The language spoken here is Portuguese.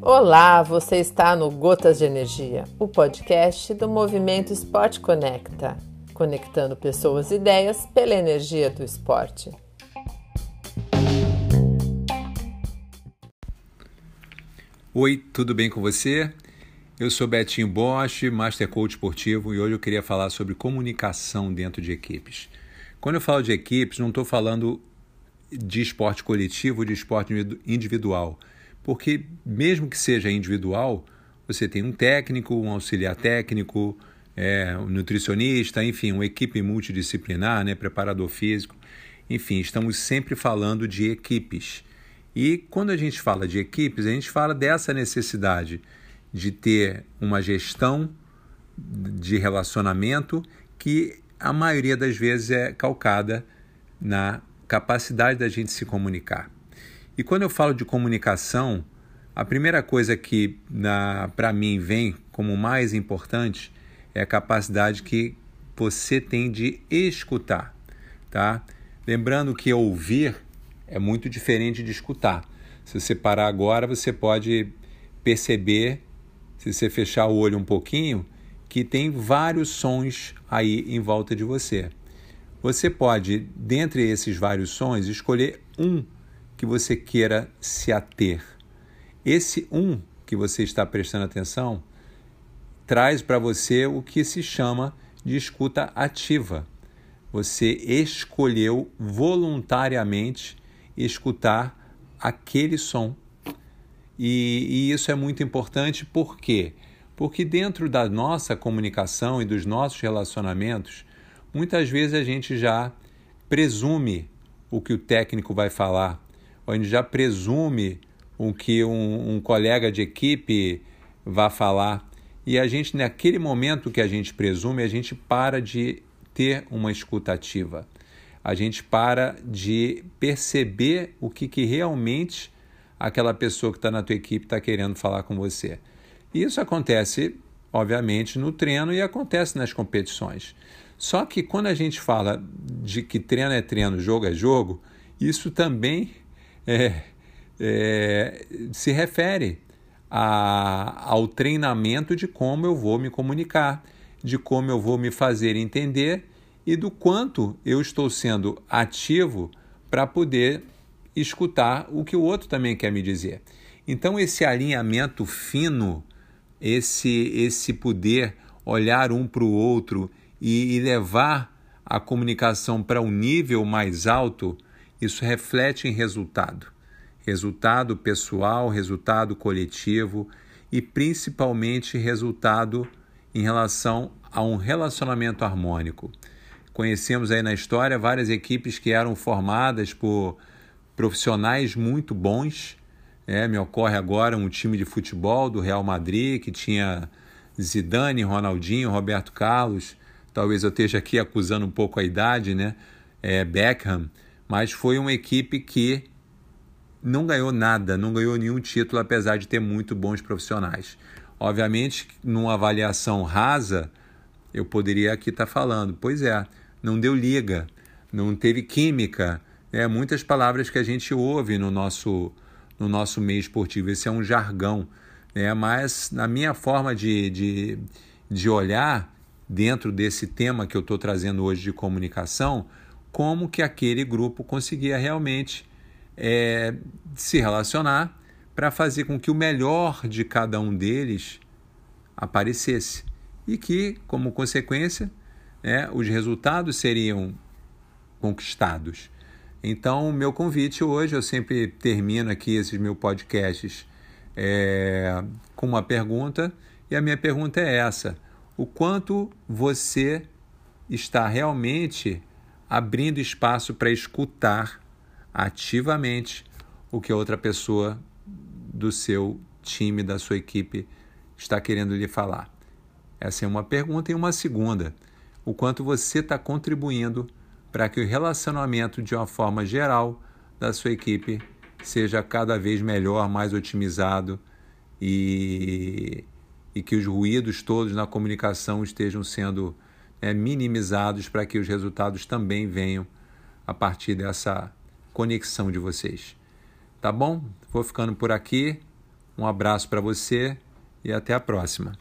Olá, você está no Gotas de Energia, o podcast do movimento Esporte Conecta, conectando pessoas e ideias pela energia do esporte. Oi, tudo bem com você? Eu sou Betinho Bosch, Master Coach esportivo, e hoje eu queria falar sobre comunicação dentro de equipes. Quando eu falo de equipes, não estou falando de esporte coletivo, de esporte individual porque mesmo que seja individual, você tem um técnico, um auxiliar técnico, é, um nutricionista, enfim, uma equipe multidisciplinar, né, preparador físico. Enfim, estamos sempre falando de equipes. E quando a gente fala de equipes, a gente fala dessa necessidade de ter uma gestão de relacionamento que a maioria das vezes é calcada na capacidade da gente se comunicar. E quando eu falo de comunicação, a primeira coisa que para mim vem como mais importante é a capacidade que você tem de escutar, tá? Lembrando que ouvir é muito diferente de escutar. Se você parar agora, você pode perceber, se você fechar o olho um pouquinho, que tem vários sons aí em volta de você. Você pode, dentre esses vários sons, escolher um que você queira se ater. Esse um que você está prestando atenção traz para você o que se chama de escuta ativa. Você escolheu voluntariamente escutar aquele som. E, e, isso é muito importante por quê? Porque dentro da nossa comunicação e dos nossos relacionamentos, muitas vezes a gente já presume o que o técnico vai falar, a gente já presume o que um, um colega de equipe vai falar. E a gente, naquele momento que a gente presume, a gente para de ter uma escutativa. A gente para de perceber o que, que realmente aquela pessoa que está na tua equipe está querendo falar com você. E isso acontece, obviamente, no treino e acontece nas competições. Só que quando a gente fala de que treino é treino, jogo é jogo, isso também é, é, se refere a, ao treinamento de como eu vou me comunicar, de como eu vou me fazer entender e do quanto eu estou sendo ativo para poder escutar o que o outro também quer me dizer. Então esse alinhamento fino, esse esse poder olhar um para o outro e, e levar a comunicação para um nível mais alto isso reflete em resultado. Resultado pessoal, resultado coletivo e principalmente resultado em relação a um relacionamento harmônico. Conhecemos aí na história várias equipes que eram formadas por profissionais muito bons. É, me ocorre agora um time de futebol do Real Madrid que tinha Zidane, Ronaldinho, Roberto Carlos. Talvez eu esteja aqui acusando um pouco a idade, né? É, Beckham mas foi uma equipe que não ganhou nada, não ganhou nenhum título, apesar de ter muito bons profissionais. Obviamente, numa avaliação rasa, eu poderia aqui estar falando, pois é, não deu liga, não teve química, é muitas palavras que a gente ouve no nosso no nosso meio esportivo. Esse é um jargão, né? Mas na minha forma de, de, de olhar dentro desse tema que eu estou trazendo hoje de comunicação, como que aquele grupo conseguia realmente é, se relacionar para fazer com que o melhor de cada um deles aparecesse e que, como consequência, né, os resultados seriam conquistados. Então, o meu convite hoje, eu sempre termino aqui esses meus podcasts é, com uma pergunta, e a minha pergunta é essa: o quanto você está realmente abrindo espaço para escutar ativamente o que a outra pessoa do seu time, da sua equipe está querendo lhe falar. Essa é uma pergunta. E uma segunda: o quanto você está contribuindo para que o relacionamento, de uma forma geral, da sua equipe seja cada vez melhor, mais otimizado e, e que os ruídos todos na comunicação estejam sendo é, minimizados para que os resultados também venham a partir dessa conexão de vocês. Tá bom? Vou ficando por aqui. Um abraço para você e até a próxima.